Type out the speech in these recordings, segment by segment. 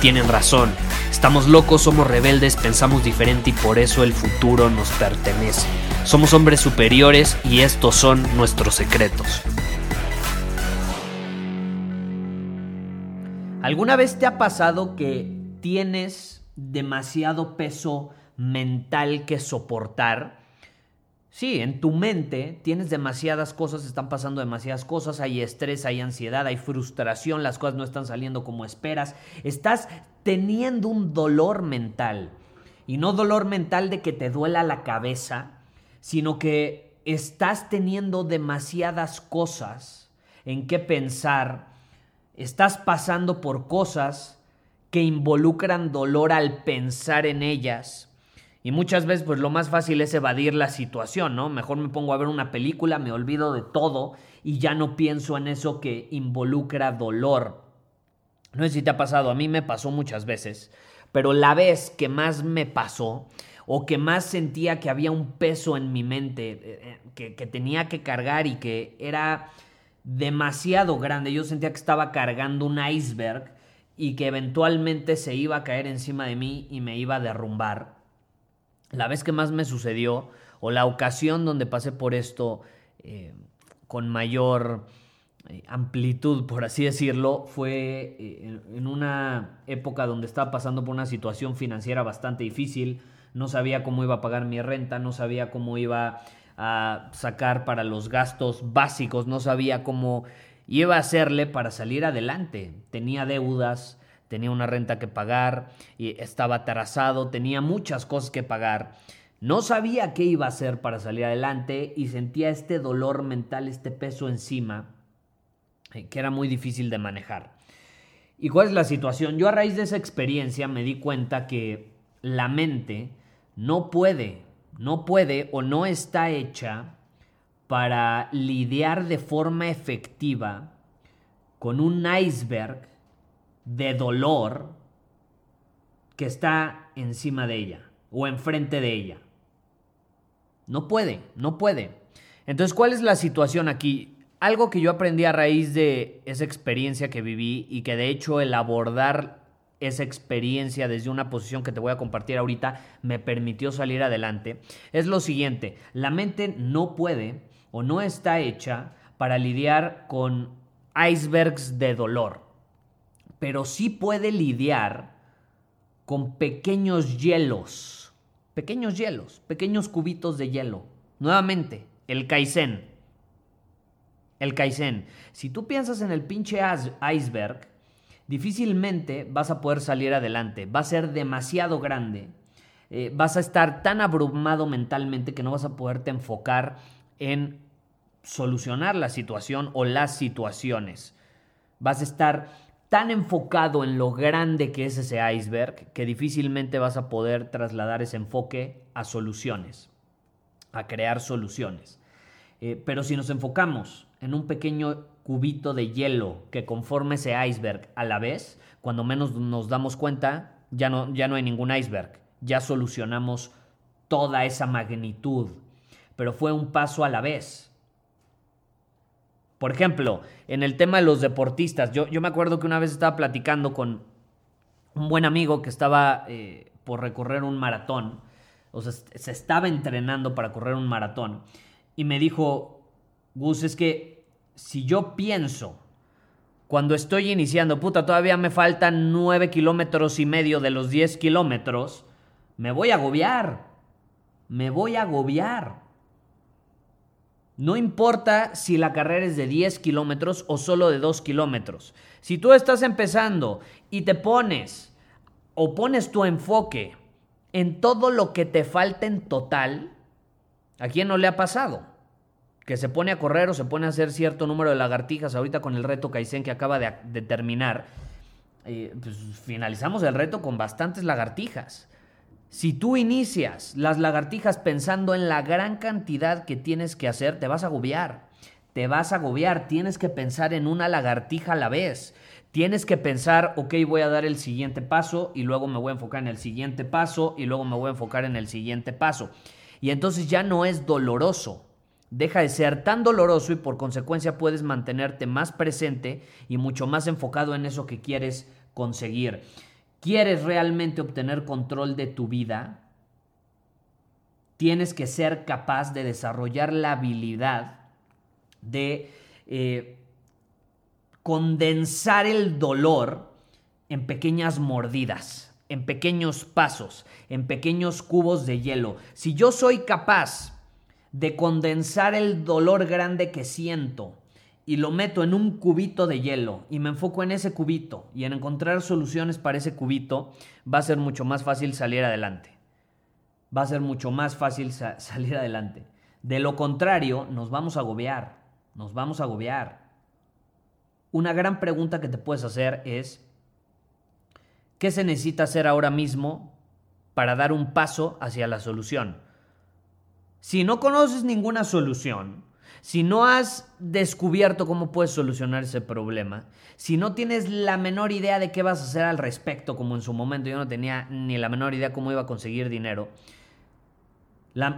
tienen razón. Estamos locos, somos rebeldes, pensamos diferente y por eso el futuro nos pertenece. Somos hombres superiores y estos son nuestros secretos. ¿Alguna vez te ha pasado que tienes demasiado peso mental que soportar? Sí, en tu mente tienes demasiadas cosas, están pasando demasiadas cosas, hay estrés, hay ansiedad, hay frustración, las cosas no están saliendo como esperas, estás teniendo un dolor mental. Y no dolor mental de que te duela la cabeza, sino que estás teniendo demasiadas cosas en qué pensar, estás pasando por cosas que involucran dolor al pensar en ellas y muchas veces, pues lo más fácil es evadir la situación, ¿no? Mejor me pongo a ver una película, me olvido de todo y ya no pienso en eso que involucra dolor. No sé si te ha pasado, a mí me pasó muchas veces, pero la vez que más me pasó o que más sentía que había un peso en mi mente eh, eh, que, que tenía que cargar y que era demasiado grande, yo sentía que estaba cargando un iceberg y que eventualmente se iba a caer encima de mí y me iba a derrumbar la vez que más me sucedió o la ocasión donde pasé por esto eh, con mayor eh, amplitud, por así decirlo, fue eh, en una época donde estaba pasando por una situación financiera bastante difícil. No sabía cómo iba a pagar mi renta, no sabía cómo iba a sacar para los gastos básicos, no sabía cómo iba a hacerle para salir adelante. Tenía deudas, tenía una renta que pagar, y estaba atrasado, tenía muchas cosas que pagar. No sabía qué iba a hacer para salir adelante y sentía este dolor mental, este peso encima, eh, que era muy difícil de manejar. ¿Y cuál es la situación? Yo a raíz de esa experiencia me di cuenta que la mente no puede, no puede o no está hecha para lidiar de forma efectiva con un iceberg de dolor que está encima de ella o enfrente de ella. No puede, no puede. Entonces, ¿cuál es la situación aquí? Algo que yo aprendí a raíz de esa experiencia que viví y que de hecho el abordar esa experiencia desde una posición que te voy a compartir ahorita me permitió salir adelante, es lo siguiente, la mente no puede o no está hecha para lidiar con icebergs de dolor pero sí puede lidiar con pequeños hielos, pequeños hielos, pequeños cubitos de hielo. Nuevamente, el Kaizen. El Kaizen. Si tú piensas en el pinche iceberg, difícilmente vas a poder salir adelante. Va a ser demasiado grande. Eh, vas a estar tan abrumado mentalmente que no vas a poderte enfocar en solucionar la situación o las situaciones. Vas a estar tan enfocado en lo grande que es ese iceberg que difícilmente vas a poder trasladar ese enfoque a soluciones, a crear soluciones. Eh, pero si nos enfocamos en un pequeño cubito de hielo que conforme ese iceberg a la vez, cuando menos nos damos cuenta, ya no, ya no hay ningún iceberg, ya solucionamos toda esa magnitud, pero fue un paso a la vez. Por ejemplo, en el tema de los deportistas, yo, yo me acuerdo que una vez estaba platicando con un buen amigo que estaba eh, por recorrer un maratón, o sea, se estaba entrenando para correr un maratón, y me dijo, Gus, es que si yo pienso, cuando estoy iniciando, puta, todavía me faltan nueve kilómetros y medio de los 10 kilómetros, me voy a agobiar, me voy a agobiar. No importa si la carrera es de 10 kilómetros o solo de 2 kilómetros. Si tú estás empezando y te pones o pones tu enfoque en todo lo que te falta en total, ¿a quién no le ha pasado? Que se pone a correr o se pone a hacer cierto número de lagartijas ahorita con el reto Kaizen que acaba de, terminar. Eh, pues finalizamos el reto con bastantes lagartijas. Si tú inicias las lagartijas pensando en la gran cantidad que tienes que hacer, te vas a agobiar. Te vas a agobiar. Tienes que pensar en una lagartija a la vez. Tienes que pensar, ok, voy a dar el siguiente paso y luego me voy a enfocar en el siguiente paso y luego me voy a enfocar en el siguiente paso. Y entonces ya no es doloroso. Deja de ser tan doloroso y por consecuencia puedes mantenerte más presente y mucho más enfocado en eso que quieres conseguir quieres realmente obtener control de tu vida, tienes que ser capaz de desarrollar la habilidad de eh, condensar el dolor en pequeñas mordidas, en pequeños pasos, en pequeños cubos de hielo. Si yo soy capaz de condensar el dolor grande que siento y lo meto en un cubito de hielo y me enfoco en ese cubito y en encontrar soluciones para ese cubito, va a ser mucho más fácil salir adelante. Va a ser mucho más fácil salir adelante. De lo contrario, nos vamos a agobiar, nos vamos a agobiar. Una gran pregunta que te puedes hacer es, ¿qué se necesita hacer ahora mismo para dar un paso hacia la solución? Si no conoces ninguna solución, si no has descubierto cómo puedes solucionar ese problema, si no tienes la menor idea de qué vas a hacer al respecto, como en su momento yo no tenía ni la menor idea cómo iba a conseguir dinero,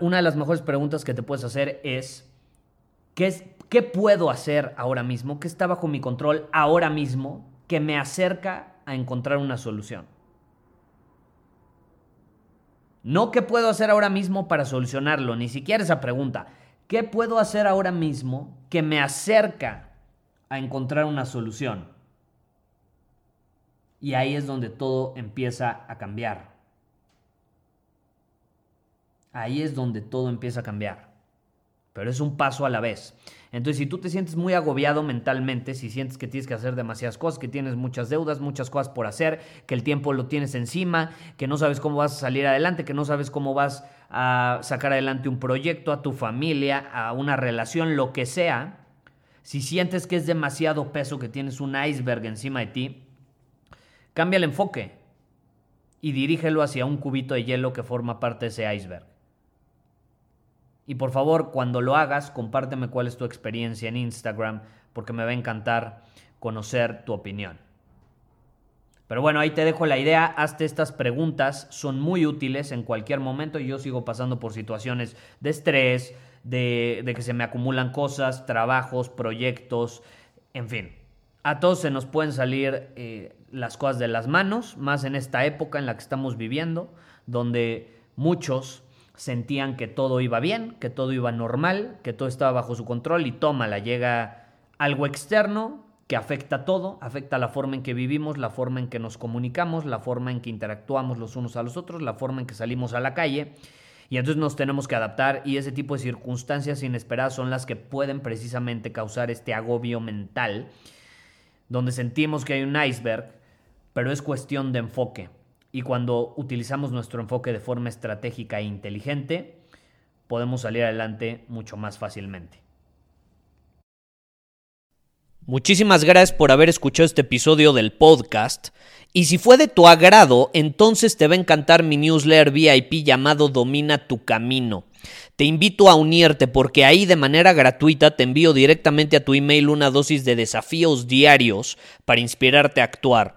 una de las mejores preguntas que te puedes hacer es, ¿qué, ¿qué puedo hacer ahora mismo? ¿Qué está bajo mi control ahora mismo que me acerca a encontrar una solución? No qué puedo hacer ahora mismo para solucionarlo, ni siquiera esa pregunta. ¿Qué puedo hacer ahora mismo que me acerca a encontrar una solución? Y ahí es donde todo empieza a cambiar. Ahí es donde todo empieza a cambiar. Pero es un paso a la vez. Entonces, si tú te sientes muy agobiado mentalmente, si sientes que tienes que hacer demasiadas cosas, que tienes muchas deudas, muchas cosas por hacer, que el tiempo lo tienes encima, que no sabes cómo vas a salir adelante, que no sabes cómo vas a sacar adelante un proyecto, a tu familia, a una relación, lo que sea, si sientes que es demasiado peso, que tienes un iceberg encima de ti, cambia el enfoque y dirígelo hacia un cubito de hielo que forma parte de ese iceberg. Y por favor, cuando lo hagas, compárteme cuál es tu experiencia en Instagram, porque me va a encantar conocer tu opinión. Pero bueno, ahí te dejo la idea, hazte estas preguntas, son muy útiles en cualquier momento y yo sigo pasando por situaciones de estrés, de, que se me acumulan cosas, trabajos, proyectos, en fin. A todos se nos pueden salir eh, las cosas de las manos, más en esta época en la que estamos viviendo, donde muchos sentían que todo iba bien, que todo iba normal, que todo estaba bajo su control y tómala, llega algo externo, que afecta todo, afecta la forma en que vivimos, la forma en que nos comunicamos, la forma en que interactuamos los unos a los otros, la forma en que salimos a la calle. Y entonces nos tenemos que adaptar y ese tipo de circunstancias inesperadas son las que pueden precisamente causar este agobio mental, donde sentimos que hay un iceberg, pero es cuestión de enfoque. Y cuando utilizamos nuestro enfoque de forma estratégica e inteligente, podemos salir adelante mucho más fácilmente. Muchísimas gracias por haber escuchado este episodio del podcast. Y si fue de tu agrado, entonces te va a encantar mi newsletter VIP llamado Domina tu Camino. Te invito a unirte porque ahí de manera gratuita te envío directamente a tu email una dosis de desafíos diarios para inspirarte a actuar.